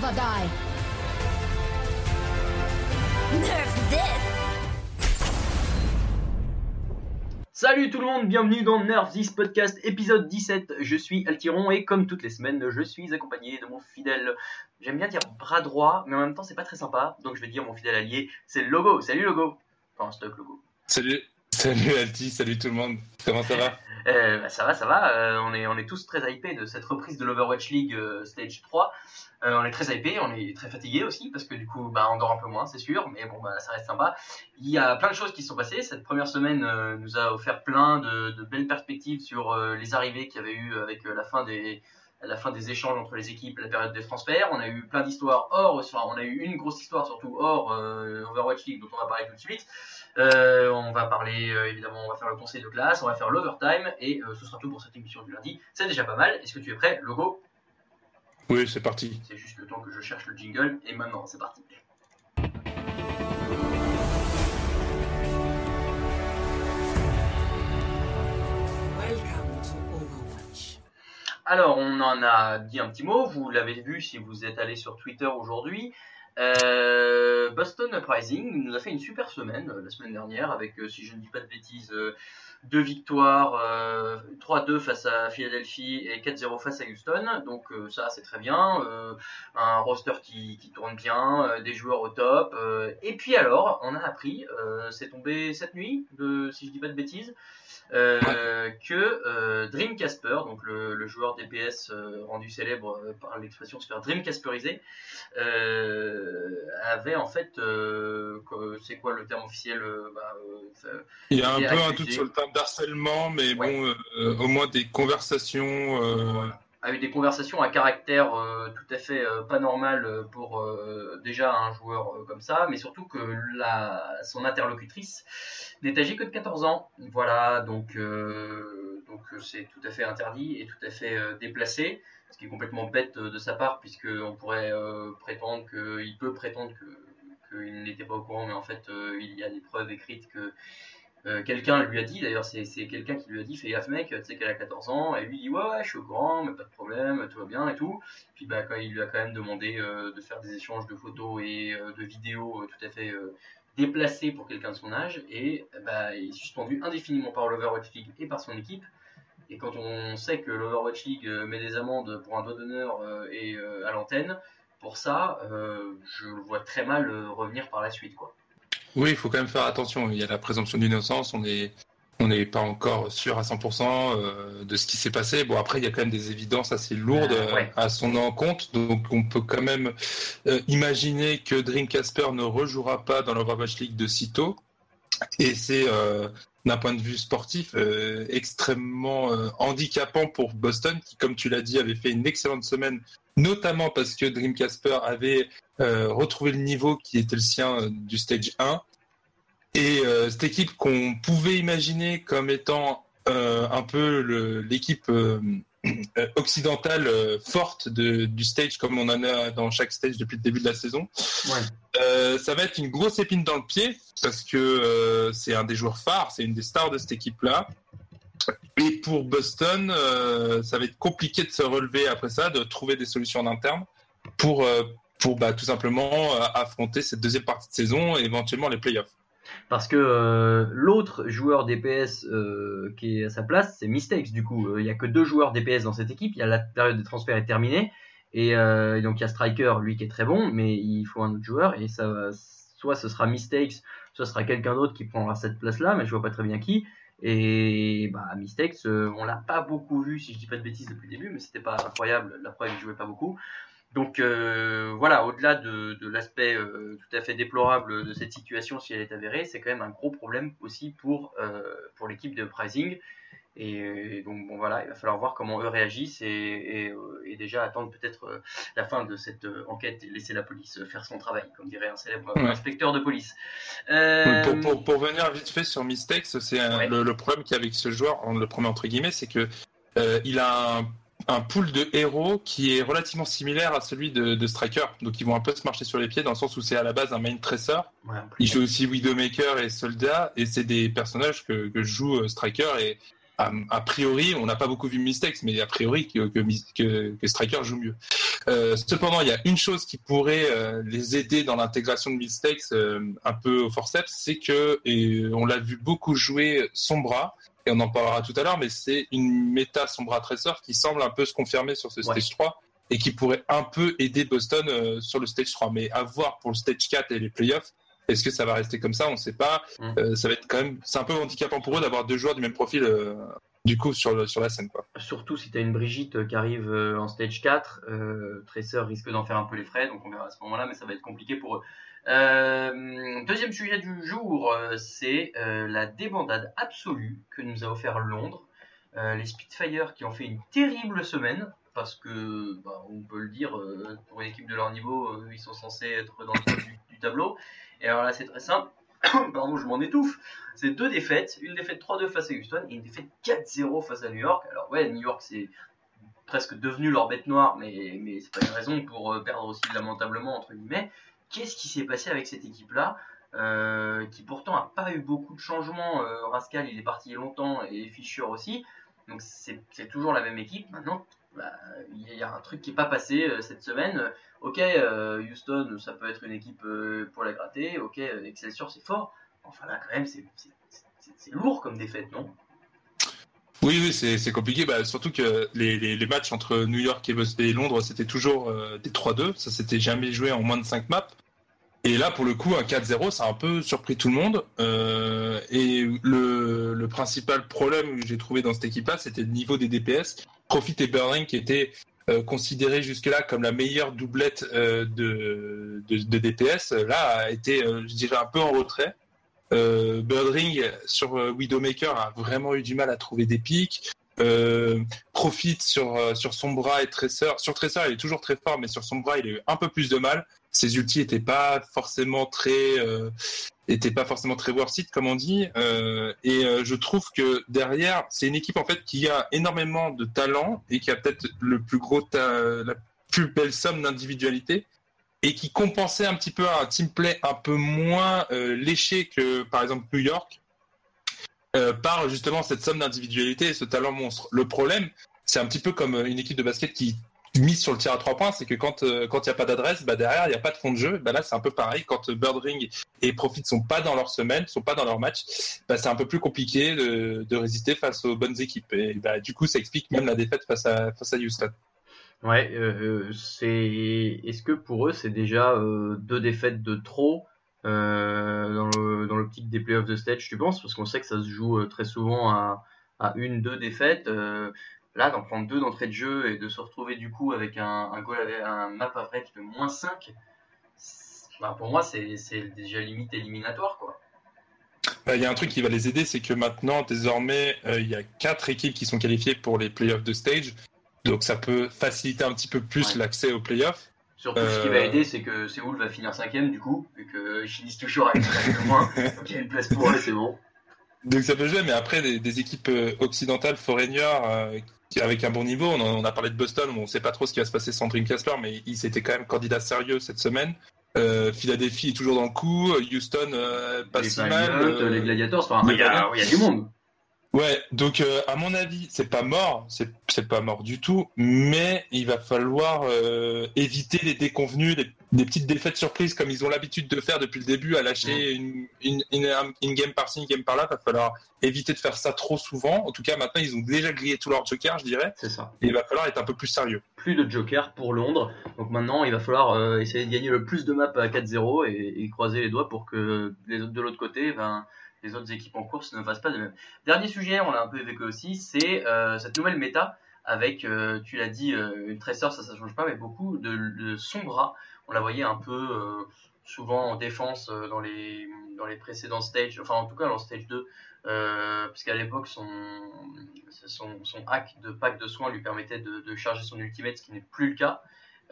never die. Nerf this. Salut tout le monde, bienvenue dans Nerf This Podcast épisode 17. Je suis Altiron et comme toutes les semaines, je suis accompagné de mon fidèle, j'aime bien dire bras droit, mais en même temps c'est pas très sympa, donc je vais dire mon fidèle allié, c'est Logo. Salut Logo. Enfin, stock Logo. Salut, salut Alti, salut tout le monde. Comment ça va? Euh, bah, ça va, ça va. Euh, on, est, on est tous très hypés de cette reprise de l'Overwatch League euh, Stage 3. Euh, on est très hypés, on est très fatigués aussi parce que du coup, bah, on dort un peu moins, c'est sûr, mais bon, bah, ça reste sympa. Il y a plein de choses qui se sont passées. Cette première semaine euh, nous a offert plein de, de belles perspectives sur les arrivées qu'il y avait eu avec la fin des la fin des échanges entre les équipes, la période des transferts. On a eu plein d'histoires hors, on a eu une grosse histoire surtout hors euh, Overwatch League dont on va parler tout de suite. Euh, on va parler euh, évidemment, on va faire le conseil de classe, on va faire l'overtime et euh, ce sera tout pour cette émission du lundi. C'est déjà pas mal. Est-ce que tu es prêt, Logo? Oui, c'est parti. C'est juste le temps que je cherche le jingle et maintenant c'est parti. Welcome to Overwatch. Alors, on en a dit un petit mot, vous l'avez vu si vous êtes allé sur Twitter aujourd'hui. Euh, Boston Uprising nous a fait une super semaine euh, la semaine dernière avec, euh, si je ne dis pas de bêtises, deux victoires, euh, 3-2 face à Philadelphie et 4-0 face à Houston. Donc ça c'est très bien, un roster qui, qui tourne bien, des joueurs au top. et puis alors, on a appris, c'est tombé cette nuit, de, si je dis pas de bêtises, euh, que euh, Dream Casper, donc le, le joueur DPS euh, rendu célèbre euh, par l'expression se faire Dream Casperiser, avait en fait, c'est quoi le terme officiel bah, Il y a un peu un doute sur le terme d'harcèlement, mais Ouais. bon, au moins des conversations. A eu des conversations à caractère euh, tout à fait euh, pas normal euh, pour déjà un joueur comme ça, mais surtout que son interlocutrice n'est âgée que de 14 ans. Voilà, donc donc c'est tout à fait interdit et tout à fait déplacé, ce qui est complètement bête de sa part, puisque on pourrait prétendre qu'il peut prétendre qu'il n'était pas au courant, mais en fait il y a des preuves écrites que euh, quelqu'un lui a dit, d'ailleurs c'est quelqu'un qui lui a dit, fais gaffe mec, tu sais qu'elle a 14 ans, et lui dit ouais, je suis au courant, mais pas de problème, tout va bien et tout. Puis bah quand il lui a quand même demandé euh, de faire des échanges de photos et euh, de vidéos tout à fait déplacés pour quelqu'un de son âge, et bah il est suspendu indéfiniment par l'Overwatch League et par son équipe. Et quand on sait que l'Overwatch League met des amendes pour un doigt d'honneur et à l'antenne, pour ça, je le vois très mal revenir par la suite quoi. Oui, il faut quand même faire attention. Il y a la présomption d'innocence. On est, on n'est pas encore sûr à 100% euh, de ce qui s'est passé. Bon, après, il y a quand même des évidences assez lourdes Euh, ouais. à son encontre. Donc, on peut quand même euh, imaginer que Dream Casper ne rejouera pas dans l'Overwatch League de sitôt. Et c'est, euh, d'un point de vue sportif, extrêmement handicapant pour Boston, qui, comme tu l'as dit, avait fait une excellente semaine, notamment parce que Dream Casper avait euh, retrouvé le niveau qui était le sien euh, du stage 1. Et euh, cette équipe qu'on pouvait imaginer comme étant un peu l'équipe occidentale forte de, du stage, comme on en a dans chaque stage depuis le début de la saison, Ouais. euh, ça va être une grosse épine dans le pied parce que euh, c'est un des joueurs phares, c'est une des stars de cette équipe-là. Et pour Boston, euh, ça va être compliqué de se relever après ça, de trouver des solutions en interne pour, pour bah, tout simplement euh, affronter cette deuxième partie de saison et éventuellement les playoffs. Parce que euh, l'autre joueur DPS euh, qui est à sa place, c'est Mistakes du coup. Euh, Il y a que deux joueurs DPS dans cette équipe. Il y a la période des transferts est terminée. Et, euh, donc il y a Striker, lui qui est très bon, mais il faut un autre joueur. Et ça, soit ce sera Mistakes, soit ce sera quelqu'un d'autre qui prendra cette place-là, mais je vois pas très bien qui. Et bah, Mistakes, euh, on l'a pas beaucoup vu, si je dis pas de bêtises depuis le début, mais c'était pas incroyable. La preuve, il jouait pas beaucoup. Donc euh, voilà, au-delà de, de l'aspect euh, tout à fait déplorable de cette situation, si elle est avérée, c'est quand même un gros problème aussi pour, euh, pour l'équipe de Pricing. Et, et donc bon voilà, il va falloir voir comment eux réagissent et, et, et déjà attendre peut-être la fin de cette enquête et laisser la police faire son travail, comme dirait un célèbre Ouais. inspecteur de police. Pour, pour, pour venir vite fait sur Mistakes, c'est Ouais. le, le problème qu'il y a avec ce joueur, le premier entre guillemets, c'est que il a un, un pool de héros qui est relativement similaire à celui de, de Striker. Donc ils vont un peu se marcher sur les pieds dans le sens où c'est à la base un main tracer. ouais, Il joue aussi Widowmaker et Soldat, et c'est des personnages que, que joue euh, Striker. Et a, a priori, on n'a pas beaucoup vu Mistakes, mais a priori que, que, Mis- que, que Striker joue mieux. Euh, cependant, il y a une chose qui pourrait euh, les aider dans l'intégration de Mistakes euh, un peu au forceps, c'est que, et on l'a vu beaucoup jouer Sombra, et on en parlera tout à l'heure, mais c'est une méta Sombra Tracer qui semble un peu se confirmer sur ce Ouais. stage 3 et qui pourrait un peu aider Boston euh, sur le stage 3. Mais à voir pour le stage 4 et les playoffs, est-ce que ça va rester comme ça? On ne sait pas. Mm. Euh, ça va être quand même, c'est un peu handicapant pour eux d'avoir deux joueurs du même profil euh, du coup sur, le- sur la scène. Quoi. Surtout si tu as une Brigitte qui arrive en stage 4, euh, Tracer risque d'en faire un peu les frais, donc on verra à ce moment-là, mais ça va être compliqué pour eux. Euh, deuxième sujet du jour, euh, c'est euh, la débandade absolue que nous a offert Londres. Les Spitfire qui ont fait une terrible semaine, parce que, bah, on peut le dire, pour une équipe de leur niveau, ils sont censés être dans le top du, tableau. Et alors là, c'est très simple. Pardon, je m'en étouffe. C'est deux défaites, une défaite 3-2 face à Houston et une défaite 4-0 face à New York. Alors ouais, New York c'est presque devenu leur bête noire, mais, mais c'est pas une raison pour perdre aussi lamentablement entre guillemets. Qu'est-ce qui s'est passé avec cette équipe-là euh, qui pourtant a pas eu beaucoup de changements. Euh, Rascal il est parti longtemps et Fischer aussi, donc c'est toujours la même équipe. Maintenant, bah, il y a un truc qui est pas passé euh, cette semaine. Ok, Houston, ça peut être une équipe pour la gratter. Ok, Excelsior, c'est fort. Enfin là, quand même, c'est- lourd comme défaite, non? Oui, oui, c'est compliqué. Bah, surtout que les, matchs entre New York et, Londres, c'était toujours des 3-2. Ça s'était jamais joué en moins de 5 maps. Et là, pour le coup, un 4-0, ça a un peu surpris tout le monde. Euh, et le, le principal problème que j'ai trouvé dans cette équipe-là, c'était le niveau des DPS. Profit et Burning qui étaient euh, considérés jusque-là comme la meilleure doublette euh, de, de, de DPS, là, a été, euh, je dirais, un peu en retrait. Euh, Birdring sur euh, Widowmaker a vraiment eu du mal à trouver des pics. Euh, Profit sur, euh, sur son bras et Tracer. Sur Tracer, il est toujours très fort, mais sur son bras, il a eu un peu plus de mal. Ses ultis étaient pas forcément très, euh, étaient pas forcément très worth comme on dit. Euh, et euh, je trouve que derrière, c'est une équipe en fait qui a énormément de talent et qui a peut-être le plus gros, la plus belle somme d'individualité et qui compensait un petit peu un team play un peu moins euh, léché que par exemple New York par justement cette somme d'individualité et ce talent monstre. Le problème, c'est un petit peu comme une équipe de basket qui mise sur le tir à trois points, c'est que quand euh, quand il n'y a pas d'adresse, bah derrière il n'y a pas de fond de jeu. Bah là c'est un peu pareil. Quand euh, Birdring et Profit sont pas dans leur semaine, sont pas dans leur match, bah c'est un peu plus compliqué de, de résister face aux bonnes équipes. Et bah du coup ça explique même la défaite face à face à Houston. Ouais, euh, c'est. Est-ce que pour eux, c'est déjà euh, deux défaites de trop euh, dans le dans l'optique des playoffs de stage, tu penses? Parce qu'on sait que ça se joue euh, très souvent à, à une, deux défaites. Euh, là, d'en prendre deux d'entrée de jeu et de se retrouver du coup avec un, un goal avec un map average de moins 5, bah, pour moi, c'est déjà limite éliminatoire, quoi. Bah, Il y a un truc qui va les aider, c'est que maintenant, désormais, euh, il y a quatre équipes qui sont qualifiées pour les playoffs de stage. Donc ça peut faciliter un petit peu plus Ouais. l'accès aux playoffs. Surtout, ce qui Euh. va aider, c'est que Séoul va finir cinquième, du coup, et que je finisse toujours avec moins. Donc il y a une place pour eux, c'est bon. Donc ça peut jouer, mais après, des, des équipes euh, occidentales, foreigner, euh, avec un bon niveau, on, en- on a parlé de Boston, on ne sait pas trop ce qui va se passer sans Dream Casper, mais ils étaient quand même candidats sérieux cette semaine. Euh, Philadelphie est toujours dans le coup, Houston euh, pas les si mal. Euh, les Gladiators, enfin, il y, a- il y a du monde. Ouais, donc euh, à mon avis, c'est pas mort, c'est c'est pas mort du tout, mais il va falloir euh, éviter les déconvenus, les, des petites défaites surprises comme ils ont l'habitude de faire depuis le début, à lâcher une, une, une, une game par-ci, une game par-là. Va falloir éviter de faire ça trop souvent. En tout cas, maintenant, ils ont déjà grillé tous leurs jokers, je dirais, C'est ça. et il va falloir être un peu plus sérieux. Plus de Joker pour Londres. Donc maintenant, il va falloir euh, essayer de gagner le plus de maps à 4-0 et, et croiser les doigts pour que les autres de l'autre côté, ben, les autres équipes en course ne fassent pas de même. Dernier sujet, on l'a un peu évoqué aussi, c'est euh, cette nouvelle méta avec, euh, tu l'as dit, une Tracer, ça ça change pas, mais beaucoup de, de sombra. On la voyait un peu euh, souvent en défense euh, dans les dans les précédents stages, enfin en tout cas dans stage 2, euh, puisqu'à l'époque son, son hack de pack de soins lui permettait de, charger son ultimate, ce qui n'est plus le cas.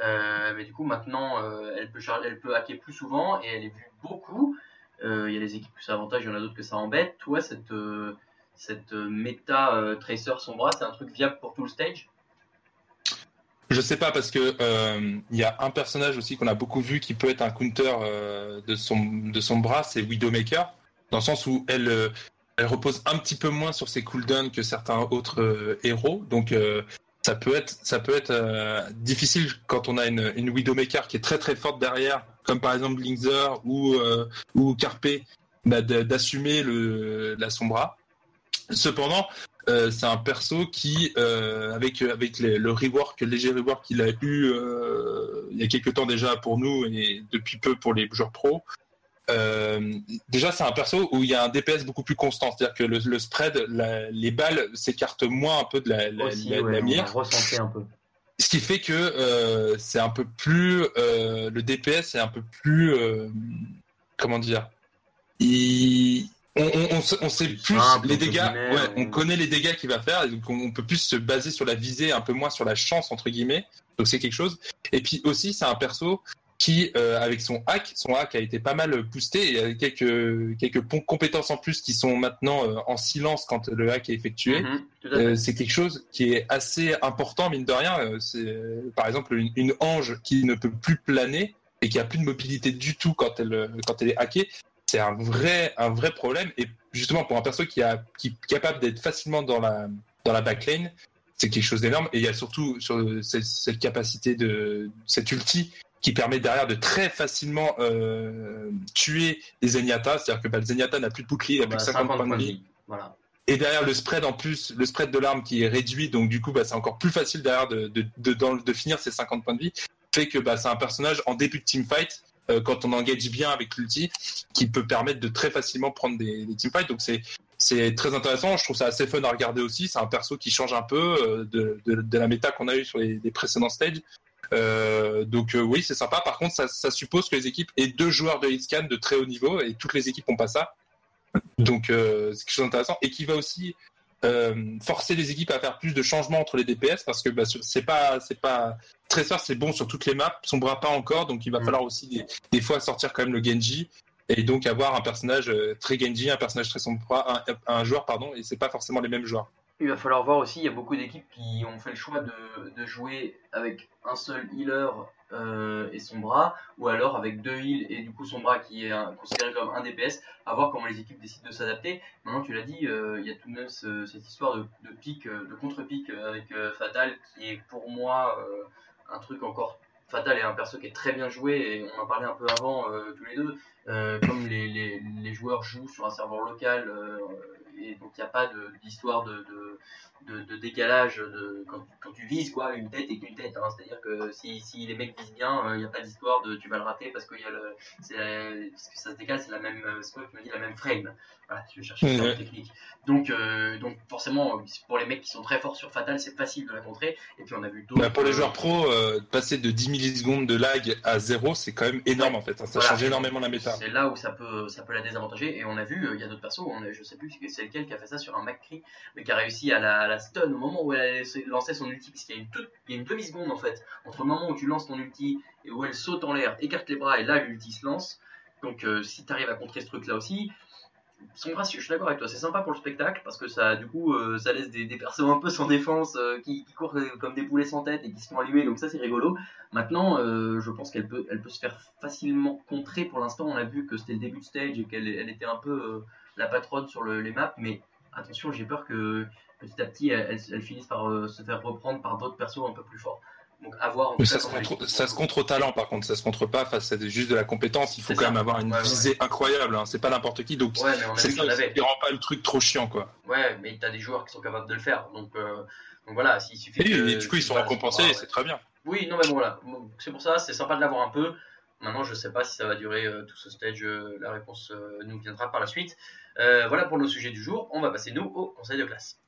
Euh, mais du coup maintenant elle peut charger, elle peut hacker plus souvent et elle est vue beaucoup. Il y a des équipes que ça avantage, il y en a d'autres que ça embête. Toi cette cette méta Tracer Sombra, c'est un truc viable pour tout le stage? Je sais pas parce que euh, il y a un personnage aussi qu'on a beaucoup vu qui peut être un counter euh, de son de son bras, c'est Widowmaker, dans le sens où elle euh, elle repose un petit peu moins sur ses cooldowns que certains autres héros. Donc ça peut être, ça peut être difficile quand on a une, Widowmaker qui est très très forte derrière, comme par exemple Linkzer ou, ou Carpe, bah, d'assumer le, la Sombra. Cependant, euh, c'est un perso qui, euh, avec, avec les- le rework, léger rework qu'il a eu euh, il y a quelques temps déjà pour nous et depuis peu pour les joueurs pro, euh, déjà c'est un perso où il y a un DPS beaucoup plus constant, c'est-à-dire que le, le spread, la- les balles s'écartent moins un peu de la, la, Aussi, la- ouais, la mire. un peu. Ce qui fait que euh, c'est un peu plus euh, le DPS est un peu plus euh, comment dire il on, on, on sait- plus les dégâts, ouais, on- on connaît les dégâts qu'il va faire, et donc on, peut plus se baser sur la visée, un peu moins sur la chance entre guillemets. Donc c'est quelque chose. Et puis aussi c'est un perso qui euh, avec son hack, son hack a été pas mal boosté et il y a quelques quelques compétences en plus qui sont maintenant euh, en silence quand le hack est effectué. Mhm. Euh, c'est quelque chose qui est assez important, mine de rien. C'est par exemple une, une ange qui ne peut plus planer et qui a plus de mobilité du tout quand elle quand elle est hackée. C'est un vrai un vrai problème. Et justement pour un perso qui a qui est capable d'être facilement dans la dans la backlane, c'est quelque chose d'énorme. Et il y a surtout sur cette, cette capacité de cette ulti qui permet derrière de très facilement euh, tuer les Zenyatta. C'est-à-dire que bah, le Zenyatta n'a plus de bouclier, il a plus que 50 points de vie. Voilà. Et derrière le spread en plus, le spread de l'arme qui est réduit, donc du coup bah, c'est encore plus facile derrière de, de, de finir ses 50 points de vie, fait que bah, c'est un personnage en début de teamfight, euh, quand on engage bien avec l'ulti, qui peut permettre de très facilement prendre des, teamfights. Donc c'est c'est très intéressant, je trouve ça assez fun à regarder aussi. C'est un perso qui change un peu euh, de, de, la méta qu'on a eu sur les, précédents stages. Euh, donc oui, c'est sympa. Par contre, ça, suppose que les équipes aient deux joueurs de hitscan de très haut niveau et toutes les équipes n'ont pas ça. Donc c'est quelque chose d'intéressant et qui va aussi euh, forcer les équipes à faire plus de changements entre les DPS parce que bah, c'est pas c'est pas très fort, c'est bon sur toutes les maps, son bras pas encore, donc il va Mm. falloir aussi des, des fois sortir quand même le Genji et donc avoir un personnage euh, très Genji, un personnage très Sombra, un, un joueur pardon, et c'est pas forcément les mêmes joueurs. Il va falloir voir aussi, il y a beaucoup d'équipes qui ont fait le choix de, de jouer avec un seul healer euh, et son bras, ou alors avec deux heals et du coup son bras qui est considéré comme un DPS, à voir comment les équipes décident de s'adapter. Maintenant, tu l'as dit, euh, il y a tout de même ce- cette histoire de, pic, euh, de contre-pic euh, avec Fatal, qui est pour moi un truc encore. Fatal est un perso qui est très bien joué, et on en parlait un peu avant tous les deux. Comme les, les, joueurs jouent sur un serveur local, et donc il n'y a pas d'histoire de, de, de, de décalage de, quand, quand tu vises quoi, une tête est une tête. hein. C'est-à-dire que si, si les mecs visent bien, euh, il n'y a pas d'histoire de tu vas le rater parce, qu'il y a le, c'est la- parce que ça se décale, c'est la même, euh, me la même frame. Voilà, je cherche une Ouais. technique. Donc, euh, donc forcément, pour les mecs qui sont très forts sur Fatal, c'est facile de la contrer. Et puis on a vu d'autres. Bah, pour les joueurs pro, euh, passer de 10 millisecondes de lag à zéro, c'est quand même énorme en fait. hein. Ça Voilà. change énormément la méta. C'est là où ça peut, ça peut la désavantager. Et on a vu, euh, il y a d'autres persos, on a, je sais plus c'est lequel qui a fait ça sur un McCree, mais qui a réussi à la, à stun au moment où elle se- lancer son ulti, parce qu'il y a y a une demi-seconde en fait, entre le moment où tu lances ton ulti et où elle saute en l'air, écarte les bras, et là l'ulti se lance. Donc euh, si tu arrives à contrer ce truc là aussi, son gracieux, je suis d'accord avec toi, c'est sympa pour le spectacle, parce que ça, du coup, euh, ça laisse des, des persos un peu sans défense, euh, qui, courent comme des poulets sans tête et qui se font allumer, donc ça c'est rigolo. Maintenant, je pense qu'elle peut, elle peut se faire facilement contrer. Pour l'instant, on a vu que c'était le début de stage et qu'elle elle était un peu la patronne sur le- les maps. Mais attention, j'ai peur que petit à petit, elle, elle- elle finisse par euh, se faire reprendre par d'autres persos un peu plus forts. Donc, à voir. en Mais tout ça cas, se, contre, les- ça se contre au talent par contre, ça se contre pas face à des- juste de la compétence. Il faut quand ça. même avoir une Ouais, ouais. visée incroyable. hein. C'est pas n'importe qui. Donc Ouais, c'est ça qui rend pas le truc trop chiant quoi. Ouais, mais t'as des joueurs qui sont capables de le faire. Donc, euh, donc voilà, s'il suffit. Et, que- et du coup ils sont récompensés et c'est très bien. Oui, non, mais bon, voilà. C'est pour ça, c'est sympa de l'avoir un peu. Maintenant, je sais pas si ça va durer euh, tout ce stage. la réponse nous viendra par la suite. Euh, voilà pour nos sujets du jour. On va passer, nous, au conseil de classe.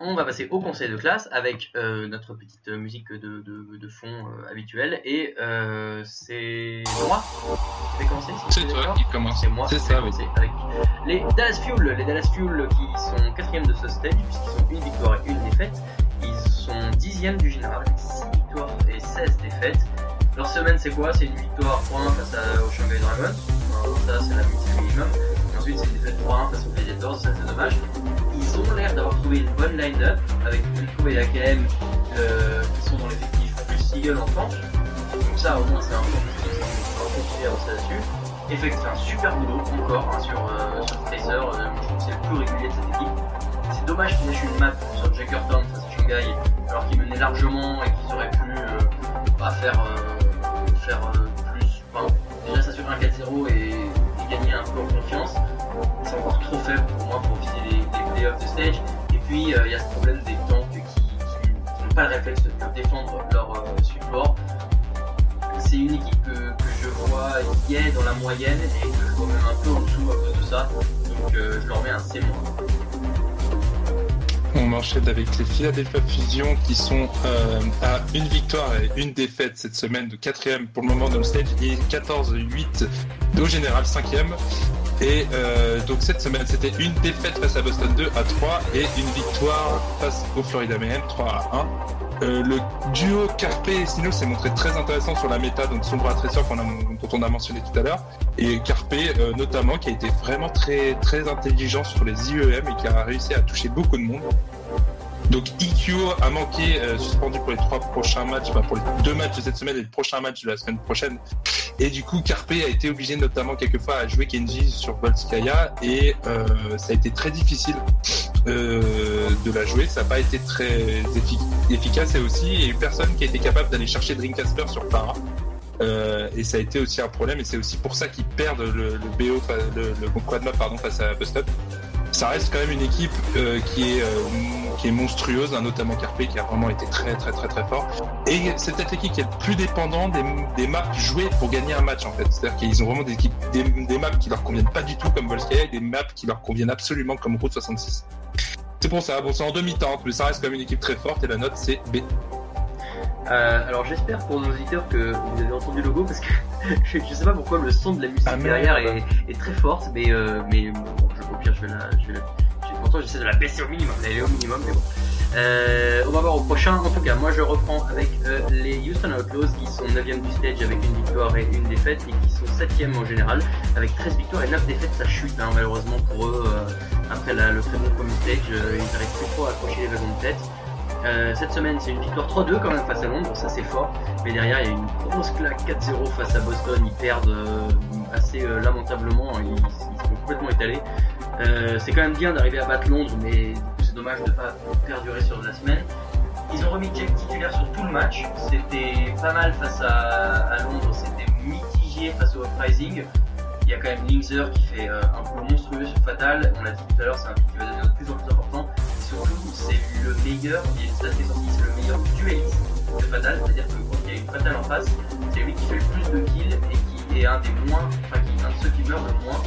On va passer au conseil de classe avec euh, notre petite musique de, de, de fond euh, habituelle. Et euh, c'est moi qui vais commencer. si C'est toi qui commence. C'est moi C'est qui ça, vais oui. commencer avec les Dallas Fuel. Les Dallas Fuel qui sont quatrième de ce stage puisqu'ils ont une victoire et une défaite. Ils sont dixième du général, 6 victoires et 16 défaites. Leur semaine c'est quoi? C'est une victoire 3-1 face à, au Shanghai Dragons. Ça c'est la minimum. Ensuite c'est une défaite 3-1 face aux Predators, ça c'est dommage. Ils ont l'air d'avoir trouvé une bonne line-up avec Unco et AKM euh, qui sont dans l'effectif plus Seagull en France. Donc ça, au moins, c'est un va continuer à avancer là-dessus. Effect fait un super boulot encore hein, sur, euh, sur Tracer, euh, je trouve que c'est le plus régulier de cette équipe. C'est dommage qu'il lâche une map sur Jackertown face à Shanghai, alors qu'ils menaient largement et qu'ils auraient pu bah, faire, faire plus. Enfin, déjà s'assurer un 4-0 et, et gagner un peu en confiance. C'est encore trop faible pour moi pour viser les, playoffs de stage. Et puis euh, il y a ce problème des tanks qui, n'ont pas le réflexe de défendre leur euh, support. C'est une équipe que, que je vois qui est dans la moyenne et que je vois même un peu en dessous à cause de ça. Donc euh, je leur mets un C-. On enchaîne avec les Philadelphia Fusion qui sont euh, à une victoire et une défaite cette semaine de quatrième pour le moment dans le stage et 14-8 au général cinquième. Et euh, donc cette semaine c'était une défaite face à Boston 2 à 3 et une victoire face au Florida Mayhem 3 à 1. Euh, le duo Carpe et Sino s'est montré très intéressant sur la méta donc Sombra Tracer qu'on a, dont on a mentionné tout à l'heure et Carpe euh, notamment qui a été vraiment très très intelligent sur les IEM et qui a réussi à toucher beaucoup de monde. Donc IQO a manqué, euh, suspendu pour les trois prochains matchs, enfin pour les deux matchs de cette semaine et le prochain match de la semaine prochaine. Et du coup, Carpe a été obligé notamment quelquefois à jouer Kenji sur Volskaya et euh, ça a été très difficile euh, de la jouer. Ça n'a pas été très effi- efficace et aussi il y a eu personne qui a été capable d'aller chercher Dreamcasper sur Para. Euh, et ça a été aussi un problème et c'est aussi pour ça qu'ils perdent le, BO, le, le quad map pardon, face à Bust Up. Ça reste quand même une équipe euh, qui est euh, qui est monstrueuse, hein, notamment Carpe qui a vraiment été très très très très fort. Et c'est peut-être l'équipe qui est le plus dépendant des, des maps jouées pour gagner un match en fait. C'est-à-dire qu'ils ont vraiment des, équipes, des, des maps qui leur conviennent pas du tout comme Volskaya et des maps qui leur conviennent absolument comme Route 66. C'est pour ça, bon c'est en demi-teinte, mais ça reste quand même une équipe très forte et la note c'est B. Euh, alors j'espère pour nos auditeurs que vous avez entendu le logo parce que je, je sais pas pourquoi le son de la musique Ah, derrière est, est très forte mais euh, mais bon, je, au pire je vais la je vais la content j'essaie de la baisser au minimum elle est au minimum mais bon euh, on va voir au prochain en tout cas moi je reprends avec euh, les Houston Outlaws qui sont 9ème du stage avec une victoire et une défaite et qui sont 7ème en général avec 13 victoires et 9 défaites ça chute hein, malheureusement pour eux euh, après le très bon premier stage ils n'arrivent plus trop à accrocher les wagons de tête cette semaine, c'est une victoire 3-2 quand même face à Londres, ça c'est fort. Mais derrière, il y a une grosse claque 4-0 face à Boston. Ils perdent assez lamentablement, ils, ils sont complètement étalés. Euh, c'est quand même bien d'arriver à battre Londres, mais c'est dommage de ne pas perdurer sur la semaine. Ils ont remis Jack titulaire sur tout le match. C'était pas mal face à, Londres, c'était mitigé face au Uprising. Il y a quand même Linkser qui fait euh, un coup monstrueux sur Fatal. On l'a dit tout à l'heure, c'est un truc qui va devenir de plus en plus important. Et surtout, c'est le meilleur, il a c'est le meilleur dueliste de Fatal. C'est-à-dire que quand il y a une Fatal en face, c'est lui qui fait le plus de kills et qui est un des moins, enfin qui est un de ceux qui meurt le moins.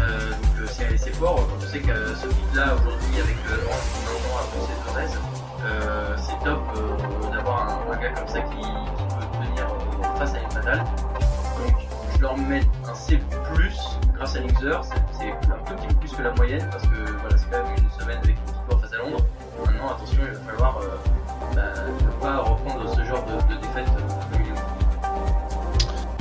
Euh, donc euh, c'est fort. On sait que ce kit-là aujourd'hui avec Orange maintenant a poussé de euh, c'est top euh, d'avoir un, gars comme ça qui, peut tenir euh, face à une Fatal. Donc je leur mets un C+, grâce à Linkser, c'est un tout petit peu plus que la moyenne, parce que voilà, c'est quand même une semaine avec une victoire face à Londres. Maintenant, attention, il va falloir bah, ne pas reprendre ce genre de, défaite.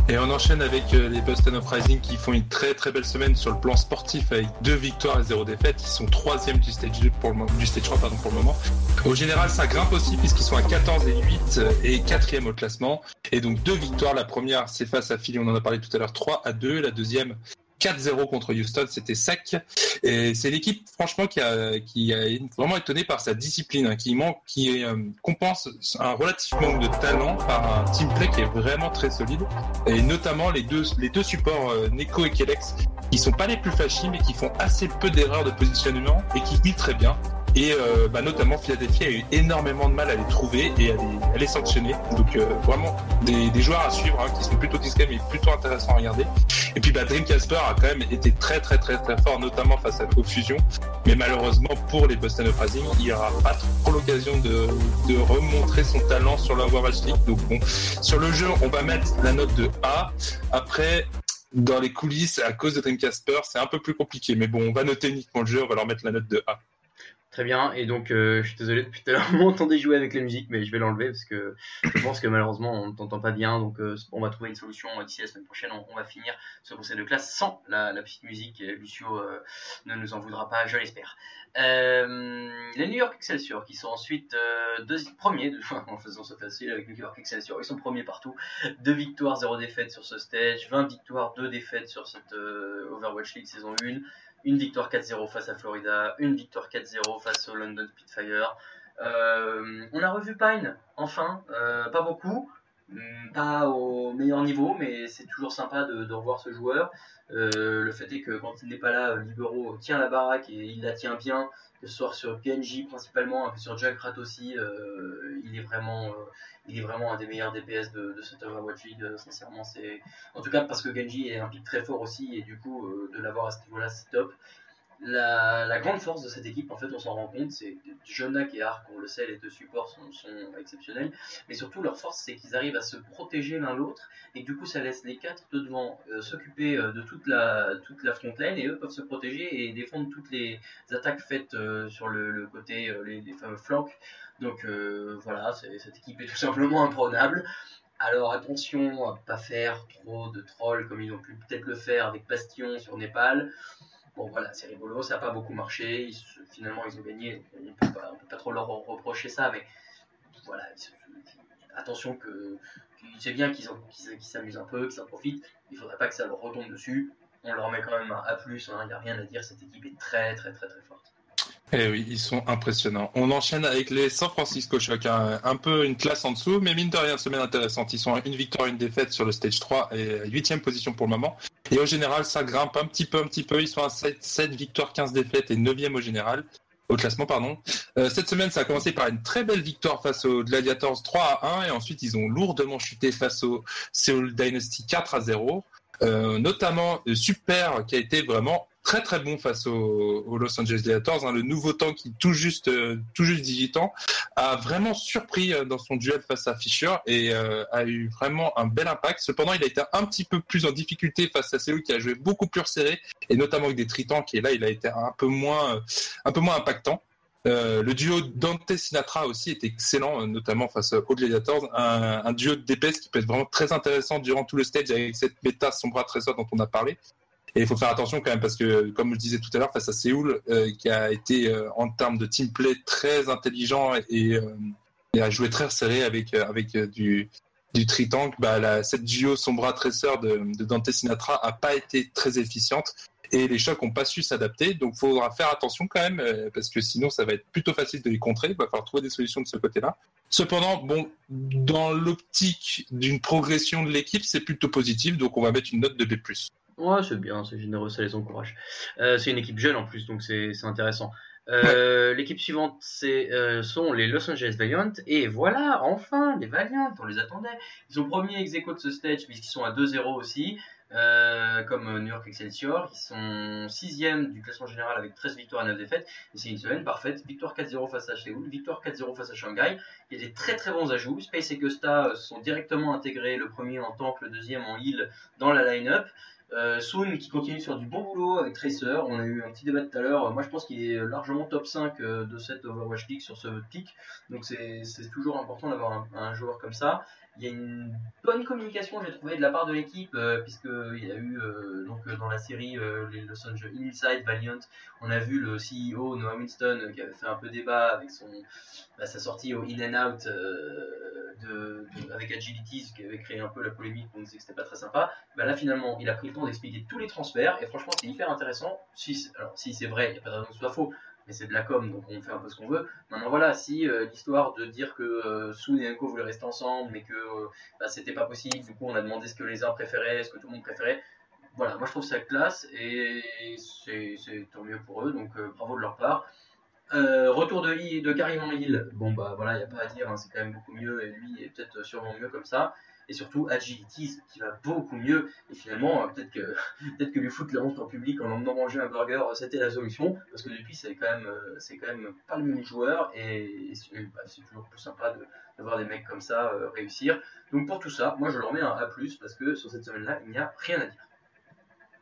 Et on enchaîne avec euh, les Boston Uprising qui font une très très belle semaine sur le plan sportif avec deux victoires et zéro défaite. Ils sont troisième du stage 2 pour le moment, du stage 3 pardon pour le moment. Au général, ça grimpe aussi puisqu'ils sont à 14 et 8 et quatrième au classement. Et donc deux victoires. La première, c'est face à Philly, on en a parlé tout à l'heure, 3 à 2. La deuxième, 4-0 contre Houston, c'était sec. Et c'est l'équipe, franchement, qui a, qui vraiment étonné par sa discipline, hein, qui manque, qui euh, compense un relatif manque de talent par un team play qui est vraiment très solide. Et notamment les deux, supports, euh, Neko et Kelex, qui sont pas les plus flashy, mais qui font assez peu d'erreurs de positionnement et qui vivent très bien. Et euh, bah, notamment Philadelphie a eu énormément de mal à les trouver et à les, sanctionner. Donc euh, vraiment des, des joueurs à suivre hein, qui sont plutôt discrets mais plutôt intéressants à regarder. Et puis bah, Dream Casper a quand même été très très très très fort, notamment face à aux fusions. Mais malheureusement pour les Boston Uprising, il n'y aura pas trop l'occasion de, de remontrer son talent sur la Overwatch League. Donc bon, sur le jeu, on va mettre la note de A. Après, dans les coulisses, à cause de Dream Casper, c'est un peu plus compliqué. Mais bon, on va noter uniquement le jeu, on va leur mettre la note de A. Très bien, et donc euh, je suis désolé depuis tout à l'heure, on m'entendait jouer avec la musique, mais je vais l'enlever parce que je pense que malheureusement on ne t'entend pas bien, donc euh, on va trouver une solution euh, d'ici la semaine prochaine, on, va finir ce conseil de classe sans la, petite musique, et Lucio ne nous en voudra pas, je l'espère. Les New York Excelsior qui sont ensuite deux, premiers, en faisant ça facile avec New York Excelsior, ils sont premiers partout. Deux victoires, zéro défaite sur ce stage, 20 victoires, deux défaites sur cette Overwatch League saison 1, une victoire 4-0 face à Florida, une victoire 4-0 face au London Spitfire. Euh, on a revu Pine, enfin, pas beaucoup, mm, pas au meilleur niveau, mais c'est toujours sympa de, de revoir ce joueur. le fait est que quand il n'est pas là, Libero tient la baraque et il la tient bien que ce soit sur PNJ principalement, un peu sur Junkrat aussi, euh, il est vraiment, euh, il est vraiment un des meilleurs DPS de, cette Overwatch League. Euh, sincèrement, en tout cas parce que Genji est un pic très fort aussi et du coup de l'avoir à ce niveau-là, c'est top la, grande force de cette équipe, en fait, on s'en rend compte, c'est Jonak et Arc, on le sait, les deux supports sont, exceptionnels, mais surtout leur force, c'est qu'ils arrivent à se protéger l'un l'autre, et du coup, ça laisse les quatre de devant euh, s'occuper euh, de toute la, toute la front et eux peuvent se protéger et défendre toutes les attaques faites euh, sur le, côté, les, fameux flancs. Donc voilà, cette équipe est tout simplement imprenable. Alors attention à pas faire trop de trolls comme ils ont pu peut-être le faire avec Bastion sur Népal. Bon voilà, c'est rigolo, ça n'a pas beaucoup marché. finalement, ils ont gagné. On ne peut pas trop leur reprocher ça, mais voilà, attention que, c'est bien qu'ils s'amusent un peu, qu'ils en profitent. Il ne faudrait pas que ça leur retombe dessus. On leur met quand même un A+, hein, il n'y a rien à dire. Cette équipe est très très très très forte. Eh oui, ils sont impressionnants. On enchaîne avec les San Francisco Shock, hein. un peu une classe en dessous, mais mine de rien, semaine intéressante. Ils sont à une victoire, une défaite sur le stage 3 et huitième position pour le moment. Et au général, ça grimpe un petit peu, un petit peu. Ils sont à 7, victoires, 15 défaites et 9e au général. Au classement, pardon. Euh, cette semaine, ça a commencé par une très belle victoire face aux Gladiators 3 à 1 et ensuite ils ont lourdement chuté face au Seoul Dynasty 4 à 0. Euh, notamment Super qui a été vraiment très très bon face au, Los Angeles Gladiators. Hein. Le nouveau temps qui tout juste euh, tout juste 18 ans a vraiment surpris euh, dans son duel face à Fischer et euh, a eu vraiment un bel impact. Cependant, il a été un petit peu plus en difficulté face à Seoul qui a joué beaucoup plus resserré et notamment avec des tritans qui est là, il a été un peu moins un peu moins impactant. le duo Dante Sinatra aussi est excellent, notamment face aux Gladiators. Un, un duo de DPS qui peut être vraiment très intéressant durant tout le stage avec cette méta Sombra Trésor dont on a parlé. Et il faut faire attention quand même parce que, comme je disais tout à l'heure, face à Séoul, euh, qui a été euh, en termes de team play très intelligent et, euh, a joué très serré avec avec du du tritank, bah, cette duo Sombra Tracer de, de Dante Sinatra a pas été très efficiente et les chocs n'ont pas su s'adapter. Donc, faudra faire attention quand même, parce que sinon, ça va être plutôt facile de les contrer. Il va falloir trouver des solutions de ce côté-là. Cependant, bon, dans l'optique d'une progression de l'équipe, c'est plutôt positif. Donc, on va mettre une note de B+. Ouais, c'est bien, c'est généreux, ça les encourage. Euh, c'est une équipe jeune en plus, donc c'est intéressant. Euh, l'équipe suivante c'est, euh, sont les Los Angeles Valiant. Et voilà, enfin, les Valiant, on les attendait. Ils sont premiers ex de ce stage, puisqu'ils sont à 2-0 aussi, comme New York Excelsior. Ils sont sixième du classement général avec 13 victoires et 9 défaites. Et c'est une semaine parfaite. Victoire 4-0 face à Seoul, victoire 4-0 face à Shanghai. Il y a des très très bons ajouts. Space et Gusta sont directement intégrés, le premier en tank, le deuxième en heal, dans la line-up. Euh, Soon qui continue sur du bon boulot avec Tracer. On a eu un petit débat tout à l'heure. Moi, je pense qu'il est largement top 5 euh, de cette Overwatch League sur ce pic. Donc, c'est toujours important d'avoir un, joueur comme ça. Il y a une bonne communication, j'ai trouvé, de la part de l'équipe, euh, puisqu'il y a eu, euh, donc, dans la série les Los Angeles Inside Valiant, on a vu le CEO Noah Winston qui avait fait un peu débat avec son, bah, sa sortie au In and Out de, avec Agilities qui avait créé un peu la polémique, on disait que c'était pas très sympa. Bah là finalement, il a pris le temps d'expliquer tous les transferts et franchement c'est hyper intéressant. Si, alors si c'est vrai, il n'y a pas de raison que ce soit faux, mais c'est de la com donc on fait un peu ce qu'on veut. Maintenant voilà, si euh, l'histoire de dire que euh, et Enko voulaient rester ensemble mais que euh, bah, c'était pas possible, du coup on a demandé ce que les uns préféraient, ce que tout le monde préférait. Voilà, moi je trouve ça classe et c'est tant mieux pour eux, donc bravo de leur part. Euh, retour de, de Karim Hill, bon bah voilà, il n'y a pas à dire, hein, c'est quand même beaucoup mieux, et lui est peut-être sûrement mieux comme ça. Et surtout Agilities qui va beaucoup mieux, et finalement, euh, peut-être que, peut que lui foutre la honte en public en emmenant manger un burger, euh, c'était la solution, parce que depuis c'est quand, même, c'est quand même pas le même joueur, et, bah, c'est toujours plus sympa de, voir des mecs comme ça réussir. Donc pour tout ça, moi je leur mets un A, parce que sur cette semaine-là, il n'y a rien à dire.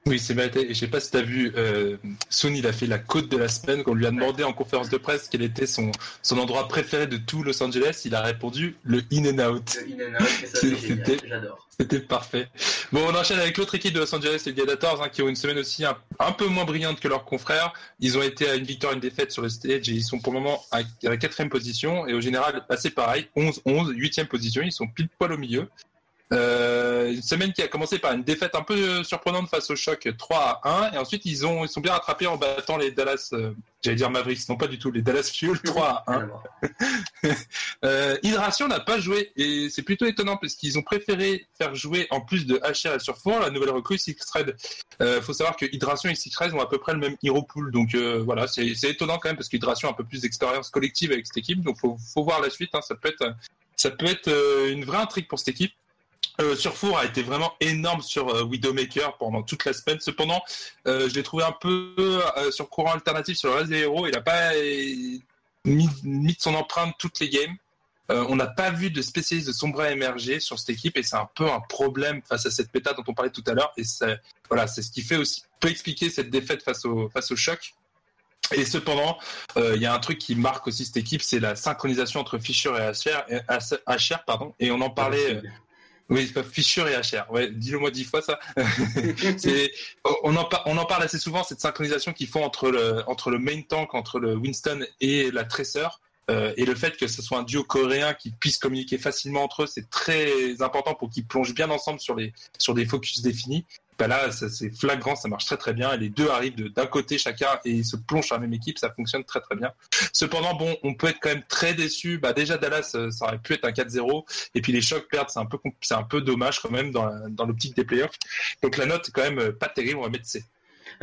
Oui, c'est mérité. Et je sais pas si tu as vu, euh, Soon, il a fait la côte de la semaine, qu'on lui a demandé en conférence de presse quel était son, son endroit préféré de tout Los Angeles. Il a répondu le In and Out. Le in and out, et ça, c'est génial. C'était- J'adore. C'était parfait. Bon, on enchaîne avec l'autre équipe de Los Angeles, les Gladiators, hein, qui ont une semaine aussi un, un peu moins brillante que leurs confrères. Ils ont été à une victoire, une défaite sur le stage et ils sont pour le moment à à la quatrième position. Et au général, assez pareil, 11-11, huitième position. Ils sont pile poil au milieu. Euh, une semaine qui a commencé par une défaite un peu surprenante face au choc 3 à 1 et ensuite ils ont ils sont bien rattrapés en battant les Dallas euh, j'allais dire Mavericks non pas du tout les Dallas Fuel 3 à 1 Rien à voir. euh, Hydration n'a pas joué et c'est plutôt étonnant parce qu'ils ont préféré faire jouer en plus de HR et Surfour la nouvelle recrue Six Red. Euh, faut savoir que Hydration et Six Red ont à peu près le même hero pool donc euh, voilà c'est c'est étonnant quand même parce qu'Hydration a un peu plus d'expérience collective avec cette équipe donc faut, faut voir la suite hein. ça peut être ça peut être euh, une vraie intrigue pour cette équipe. Euh, Surfour a été vraiment énorme sur euh, Widowmaker pendant toute la semaine. Cependant, euh, je l'ai trouvé un peu euh, sur courant alternatif sur le reste des héros. Il n'a pas mis, mis de son empreinte toutes les games. On n'a pas vu de spécialiste de Sombra émerger sur cette équipe et c'est un peu un problème face à cette méta dont on parlait tout à l'heure. Et c'est- voilà, c'est ce qui fait aussi peut expliquer cette défaite face au face au choc. Et cependant, euh, il y a un truc qui marque aussi cette équipe, c'est la synchronisation entre Fischer et HR, et- HR, pardon. Et on en parlait. euh, oui, c'est pas Fischer et HR. Ouais, dis-le moi dix fois ça. on en, parle assez souvent cette synchronisation qu'ils font entre le, entre le main tank, entre le Winston et la Tracer. Euh, et le fait que ce soit un duo coréen qui puisse communiquer facilement entre eux, c'est très important pour qu'ils plongent bien ensemble sur les sur des focus définis. Bah là, c'est flagrant, ça marche très très bien. Les deux arrivent d'un côté chacun et se plongent sur la même équipe, ça fonctionne très très bien. Cependant, bon, on peut être quand même très déçu. Bah déjà Dallas, euh, ça aurait pu être un 4-0. Et puis les chocs perdent, c'est un peu c'est un peu dommage quand même dans l'optique des playoffs. Donc la note est quand même euh, pas terrible, on va mettre C.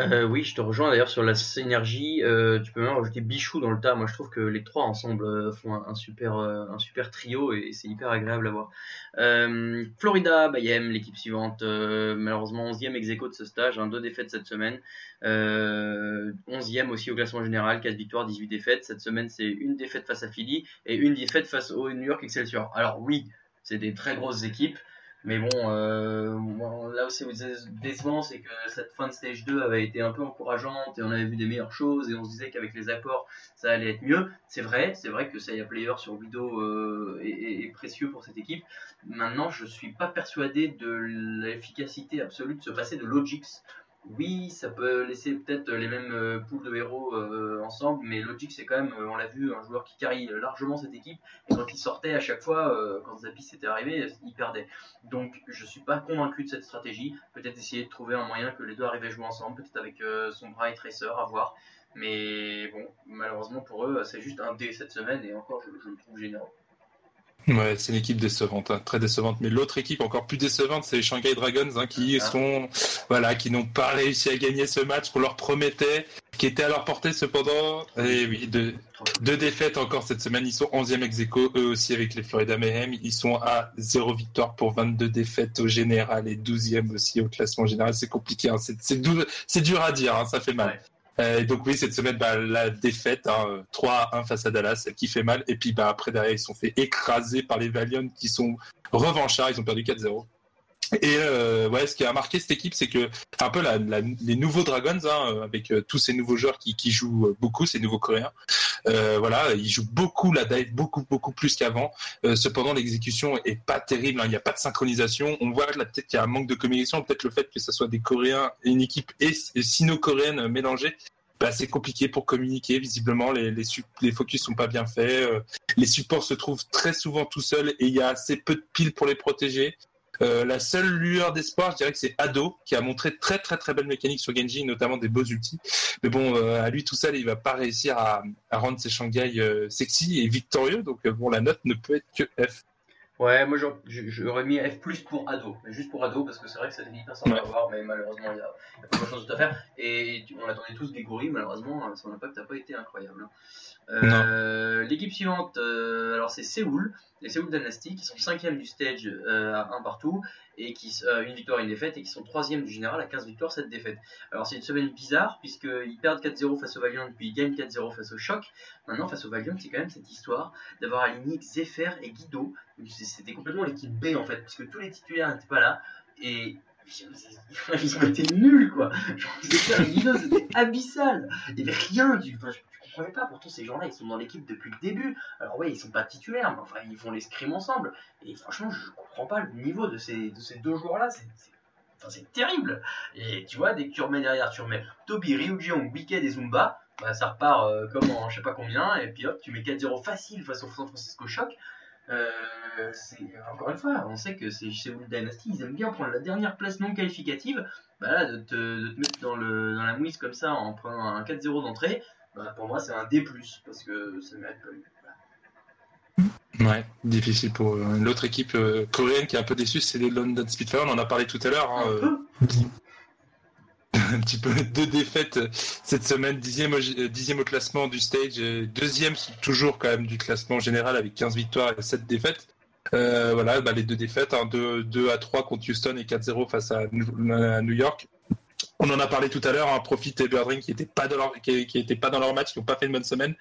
Euh, oui, je te rejoins d'ailleurs sur la synergie. Euh, tu peux même rajouter Bichou dans le tas. Moi, je trouve que les trois ensemble euh, font un, super, euh, un super trio et c'est hyper agréable à voir. Euh, Florida, Bayem, l'équipe suivante, euh, malheureusement 11e ex de ce stage, hein, deux défaites cette semaine. Euh, 11e aussi au classement général, 4 victoires, 18 défaites. Cette semaine, c'est une défaite face à Philly et une défaite face au New York Excelsior. Alors oui, c'est des très grosses équipes. Mais bon, euh, là c'est décevant, c'est que cette fin de stage 2 avait été un peu encourageante et on avait vu des meilleures choses et on se disait qu'avec les apports, ça allait être mieux. C'est vrai, c'est vrai que Saya Player sur Widow euh, est, est- précieux pour cette équipe. Maintenant, je suis pas persuadé de l'efficacité absolue de se passer de Logix. Oui, ça peut laisser peut-être les mêmes euh, poules de héros euh, ensemble, mais Logix c'est quand même, euh, on l'a vu, un joueur qui carry largement cette équipe. Et quand il sortait à chaque fois, euh, quand Zapis était arrivé, il perdait. Donc je suis pas convaincu de cette stratégie. Peut-être essayer de trouver un moyen que les deux arrivent à jouer ensemble, peut-être avec euh, Sombra et Tracer, à voir. Mais bon, malheureusement pour eux, c'est juste un dé cette semaine et encore je, je le trouve généreux. Ouais, c'est une équipe décevante, hein, très décevante. Mais l'autre équipe encore plus décevante, c'est les Shanghai Dragons, hein, qui Ah. sont, voilà, qui n'ont pas réussi à gagner ce match qu'on leur promettait, qui était à leur portée cependant. Et oui, deux, deux défaites encore cette semaine. Ils sont 11e ex aequo, eux aussi avec les Florida Mayhem. Ils sont à 0 victoire pour 22 défaites au général et 12e aussi au classement général. C'est compliqué, hein. c'est, dur à dire, hein, ça fait mal. Ouais. Euh, et donc oui, cette semaine, bah, la défaite, hein, 3 à 1 face à Dallas, qui fait mal. Et puis bah, après, derrière, ils sont fait écraser par les Valiant qui sont revanchards. Ils ont perdu 4-0. Et euh, ouais, ce qui a marqué cette équipe, c'est que un peu la, la- les nouveaux Dragons, hein, euh, avec euh, tous ces nouveaux joueurs qui, qui jouent euh, beaucoup, ces nouveaux Coréens, euh, voilà, ils jouent beaucoup la dive, beaucoup beaucoup plus qu'avant. Cependant, l'exécution est pas terrible. hein, Il n'y a pas de synchronisation. On voit là peut-être qu'il y a un manque de communication, peut-être le fait que ce soit des Coréens, une équipe et, et sino-coréenne mélangée. Bah, c'est compliqué pour communiquer. Visiblement, les, les, les focus sont pas bien faits. les supports se trouvent très souvent tout seuls et il y a assez peu de piles pour les protéger. Euh, la seule lueur d'espoir, je dirais que c'est Ado, qui a montré très très très belle mécanique sur Genji, notamment des beaux ultis. Mais bon, euh, à lui tout seul, il va pas réussir à, rendre ses Shanghai euh, sexy et victorieux. Donc bon, la note ne peut être que F. Ouais, moi j'aurais- mis F plus pour ado, mais juste pour ado parce que c'est vrai que c'est hyper sympa Ouais. à voir, mais malheureusement il y a, a pas grand chose à faire. Et on attendait tous Grégory, malheureusement son impact n'a pas été incroyable. Euh, L'équipe suivante, euh, alors c'est Séoul, les Séoul Dynasty qui sont 5 du stage euh, à 1 partout, et qui euh, une victoire et une défaite, et qui sont 3 du général à 15 victoires, 7 défaites. Alors c'est une semaine bizarre, puisqu'ils perdent 4-0 face au Valiant, puis ils gagnent 4-0 face au Choc. Maintenant, face au Valiant, c'est quand même cette histoire d'avoir aligné Zephyr et Guido. C'était complètement l'équipe B en fait, puisque tous les titulaires n'étaient pas là. Et Ils ont été nuls, quoi. Genre, c'était un c'était abyssal. Il n'y avait rien. Du... Enfin, je, comprenais pas. Pourtant, ces gens-là, ils sont dans l'équipe depuis le début. Alors, ouais, ils sont pas titulaires, mais enfin, ils font les scrims ensemble. Et franchement, je comprends pas le niveau de ces, de ces deux joueurs-là. C'est. Enfin, c'est terrible. Et tu vois, dès que tu remets derrière, tu remets Toby, Ryujiong, Wicked et Zumba, bah, ça repart euh, comme en je sais pas combien, et puis hop, tu mets 4-0 facile face au San Francisco Shock. Euh, encore une fois, on sait que c'est chez Wood Dynasty, ils aiment bien prendre la dernière place non qualificative. Bah là, de te, de te mettre dans, le, dans la mouise comme ça en prenant un 4-0 d'entrée, bah, pour moi c'est un D+, parce que ça ne mérite pas mieux. Ouais, difficile pour euh, l'autre équipe euh, coréenne qui est un peu déçue, c'est les London Spitfire. On en a parlé tout à l'heure. hein, Un petit peu deux défaites euh, cette semaine, dixième au, euh, dixième au classement du stage, euh, deuxième toujours quand même du classement général avec 15 victoires et 7 défaites. Euh, voilà, bah, les deux défaites, hein, 2, 2 à 3 contre Houston et 4-0 face à New York. On en a parlé tout à l'heure, hein, Profit et Birdring qui n'étaient pas dans leur qui, qui pas dans leur match, qui n'ont pas fait une bonne semaine.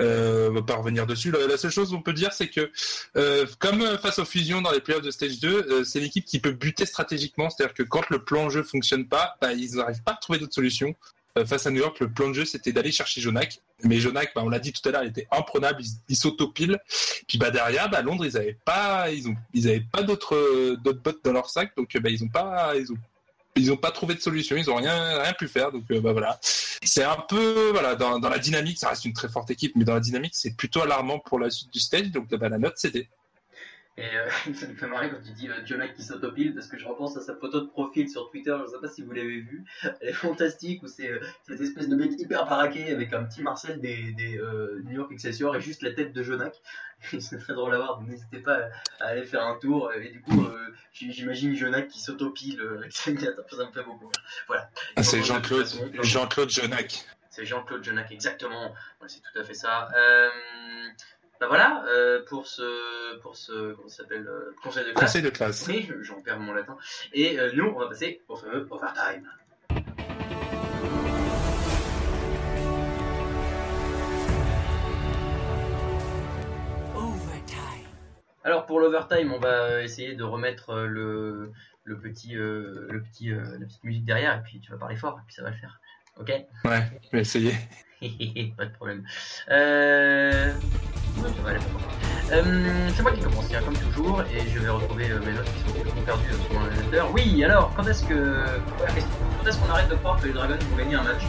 Euh, on va pas revenir dessus. La, seule chose qu'on peut dire, c'est que euh, comme euh, face aux fusions dans les playoffs de stage 2, euh, c'est l'équipe qui peut buter stratégiquement. C'est-à-dire que quand le plan jeu fonctionne pas, bah, ils n'arrivent pas à trouver d'autres solutions. Face à New York, le plan de jeu, c'était d'aller chercher Jonak. Mais Jonak, bah, on l'a dit tout à l'heure, il était imprenable, il, il s'autopile. Puis bah, derrière, bah, Londres, ils n'avaient pas, ils ils pas d'autres, d'autres bottes dans leur sac. Donc bah, ils ont pas, ils ont pas trouvé de solution, ils ont rien, rien pu faire. Donc euh, bah, voilà. C'est un peu, voilà, dans, dans la dynamique, ça reste une très forte équipe, mais dans la dynamique, c'est plutôt alarmant pour la suite du stage. Donc bah, la note, c'était. Et euh, ça me fait marrer quand tu dis euh, Jonak qui s'autopile parce que je repense à sa photo de profil sur Twitter, je sais pas si vous l'avez vue, elle est fantastique où c'est euh, cette espèce de mec hyper baraqué avec un petit Marcel des, des euh, New York Excelsior et juste la tête de Jonak. c'est très drôle à voir, donc n'hésitez pas à aller faire un tour et du coup j'imagine Jonak qui s'autopile avec sa ça me fait beaucoup. Voilà. Ah, c'est Jean-Claude, Jean-Claude Jonak. c'est Jean-Claude Jonac, exactement. Ouais, c'est tout à fait ça. Euh, bah voilà, euh, pour ce, pour ce, comment ça s'appelle, euh, conseil de classe. Conseil de classe. Oui, j'en perds mon latin. Et euh, nous, on va passer au fameux overtime. Overtime. Alors pour l'overtime, on va essayer de remettre le, le petit, euh, le petit, euh, la petite musique derrière, et puis tu vas parler fort, et puis ça va le faire. Ok? Ouais, je vais essayer. Pas de problème. Euh... Euh, c'est moi qui commence, comme toujours, et je vais retrouver euh, mes notes qui sont complètement perdues euh, sur mon ordinateur. Oui, alors, quand est-ce que. Quand est-ce qu'on arrête de croire que les Dragons vont gagner un match?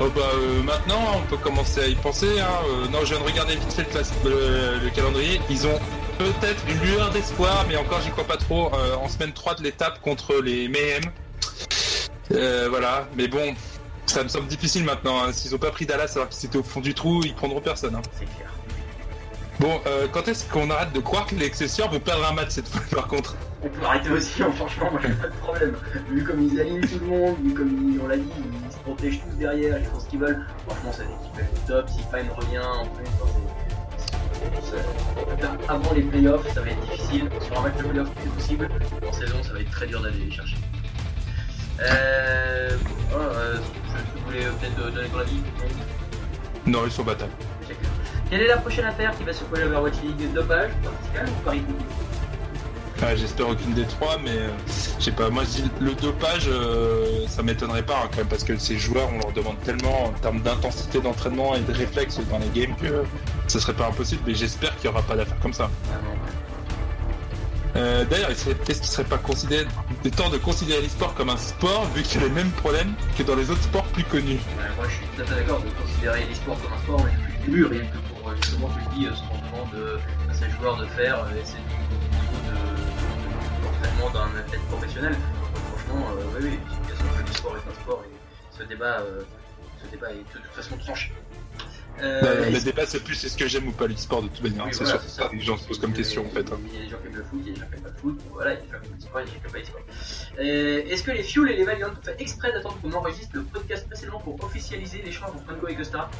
Oh bah maintenant on peut commencer à y penser. Hein. Non, je viens de regarder vite fait le, calendrier. Ils ont peut-être une lueur d'espoir, mais encore j'y crois pas trop. en semaine 3 de l'étape contre les Mayhem. Voilà, mais bon, ça me semble difficile maintenant. hein. S'ils ont pas pris Dallas alors qu'ils étaient au fond du trou, ils prendront personne. hein. C'est clair. Bon, euh, quand est-ce qu'on arrête de croire que les Excelsior vont perdre un match cette fois par contre? On peut arrêter aussi, hein, franchement, moi j'ai pas de problème. Vu comme ils alignent tout le monde, vu comme ils- on l'a dit, ils se protègent tous derrière, ils font ce qu'ils veulent. Franchement, cette équipe est top. Si Fine revient en plus, c'est- c'est- c'est- avant les playoffs, ça va être difficile. Sur un match de playoffs, c'est possible. En saison, ça va être très dur d'aller les chercher. Euh. oh, euh, je, je voulais euh, peut-être euh, donner ton avis Non Non, ils sont battables. Quelle est la prochaine affaire qui va secouer l'Overwatch League Dopage, fiscal ou Paris Ouais, J'espère aucune des trois, mais euh, je sais pas. Moi, je dis le dopage, euh, ça m'étonnerait pas hein, quand même, parce que ces joueurs, on leur demande tellement en termes d'intensité d'entraînement et de réflexe dans les games que ce serait pas impossible. Mais j'espère qu'il y aura pas d'affaires comme ça. Ah. Euh, D'ailleurs, est-ce qu'il serait pas considéré des temps de considérer l'e-sport comme un sport, vu qu'il a les mêmes problèmes que dans les autres sports plus connus? Moi je suis tout à fait d'accord de considérer l'e-sport comme un sport, mais plus du mur, rien que pour euh, justement, tu le dis, euh, ce qu'on demande euh, à ces joueurs de faire, et c'est niveau de- d'entraînement d'un athlète professionnel. Franchement, euh, oui, oui, l'e-sport est un sport, et ce débat, ce débat est de toute façon tranché. Euh, Euh, Le c'est- débat, c'est plus est-ce que j'aime ou pas l'e-sport de toute manière. oui, c'est voilà, sûr les gens se posent comme a- question en fait. hein. Il y a des gens qui aiment le foot, il y a des gens qui aiment pas le foot, voilà, il y a des gens qui aiment l'e-sport, il y a des gens qui aiment pas l'e-sport. Euh, Est-ce que les Fuel et les Valiant ont fait exprès d'attendre qu'on enregistre le podcast précédent pour officialiser l'échange entre Funko et Gusta?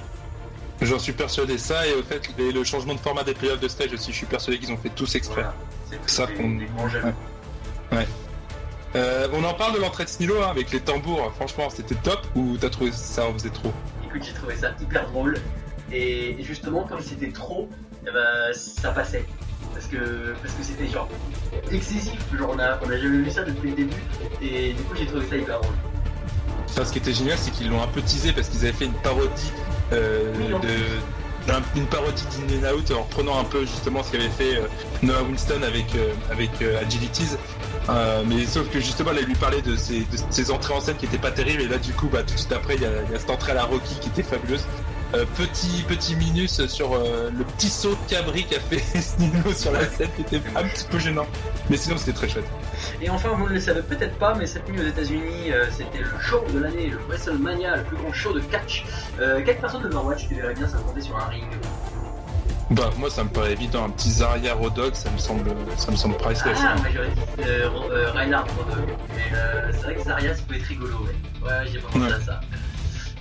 J'en suis persuadé ça, et au fait, le changement de format des playoffs de stage aussi, je suis persuadé qu'ils ont fait tous exprès. Voilà. C'est Ça qu'on- grands jaloux. Euh, on en parle de l'entrée de Snilo hein, avec les tambours, franchement c'était top ou t'as trouvé ça en faisait trop? Écoute, j'ai trouvé ça hyper drôle. Et justement, comme c'était trop, eh ben, ça passait. Parce que parce que c'était genre excessif, genre on a, on a jamais vu ça depuis le début, et du coup j'ai trouvé ça hyper drôle. Enfin, ce qui était génial, c'est qu'ils l'ont un peu teasé parce qu'ils avaient fait une parodie euh, Oui, de un- une parodie d'In and Out en reprenant un peu justement ce qu'avait fait euh, Noah Winston avec euh, avec Agilities. Mais sauf que justement, là, il lui parlait de ses, de ses entrées en scène qui étaient pas terribles et là, du coup, bah, tout de suite après, il y a, il y a cette entrée à la Rocky qui était fabuleuse. Euh, petit petit minus sur euh, le petit saut de cabri qu'a fait Nino sur la scène qui était un petit peu gênant. Mais sinon, c'était très chouette. Et enfin, vous ne le savez peut-être pas, mais cette nuit aux États-Unis, euh, c'était le show de l'année, le WrestleMania, le plus grand show de catch. Quatre personnes de Overwatch, tu verrais bien s'affronter sur un ring. Bah, moi, ça me paraît évident. Un petit Zarya Rodog, ça me semble, ça me semble priceless. Ah, moi j'aurais dit euh, Reinhard Rodog. Mais c'est vrai que Zarya, ça peut être rigolo, ouais. Ouais, j'ai pas pensé Ouais. à ça.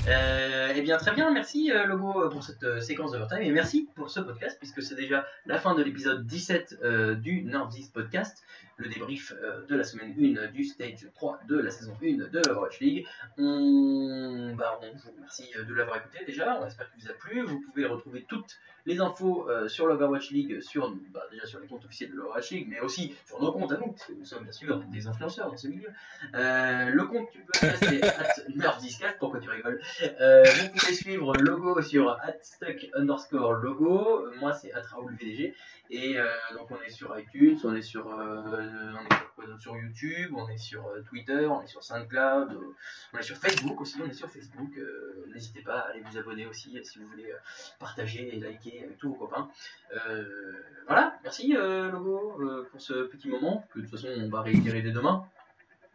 Euh, eh bien, très bien, merci euh, Logo pour cette euh, séquence d'overtime et merci pour ce podcast puisque c'est déjà la fin de l'épisode 17 euh, du Northeast Podcast, le débrief euh, de la semaine 1 du stage 3 de la saison 1 de l'Overwatch League. On, bah, on vous remercie euh, de l'avoir écouté déjà, on espère qu'il vous a plu. Vous pouvez retrouver toutes les infos euh, sur l'Overwatch League, sur, bah, déjà sur les comptes officiels de l'Overwatch League, mais aussi sur nos comptes à nous, parce que nous sommes bien sûr des influenceurs dans ce milieu. Euh, le compte du podcast c'est at nerfdiscast, pourquoi tu rigoles. Euh, Vous pouvez suivre le logo sur at stuck underscore logo, moi c'est at Raoul VDG, et euh, donc on est sur iTunes, on est sur, on est sur, YouTube, on est sur Twitter, on est sur SoundCloud, on est sur Facebook aussi, on est sur Facebook, n'hésitez pas à aller vous abonner aussi si vous voulez partager et liker avec tous vos copains. Euh, voilà, merci euh, Logo euh, pour ce petit moment, que de toute façon on va réitérer dès demain.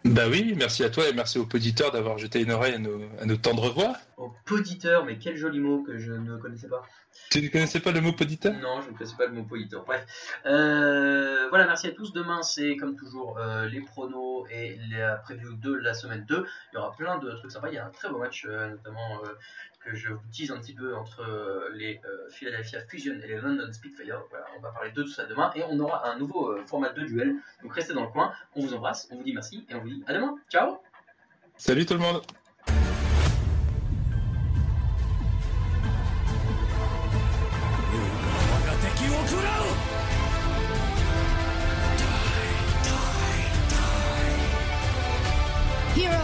Bah oui, merci à toi et merci aux auditeurs d'avoir jeté une oreille à nos tendres voix. Au poditeur, mais quel joli mot que je ne connaissais pas. Tu ne connaissais pas le mot poditeur? Non, je ne connaissais pas le mot poditeur. Bref, Euh, voilà, merci à tous. Demain, c'est comme toujours euh, les pronos et la preview de la semaine 2. Il y aura plein de trucs sympas. Il y a un très beau match, euh, notamment que je vous tease un petit peu entre les Philadelphia Fusion et les London Spitfire. Voilà, on va parler de tout ça demain et on aura un nouveau format de duel. Donc restez dans le coin. On vous embrasse, on vous dit merci et on vous dit à demain. Ciao Salut tout le monde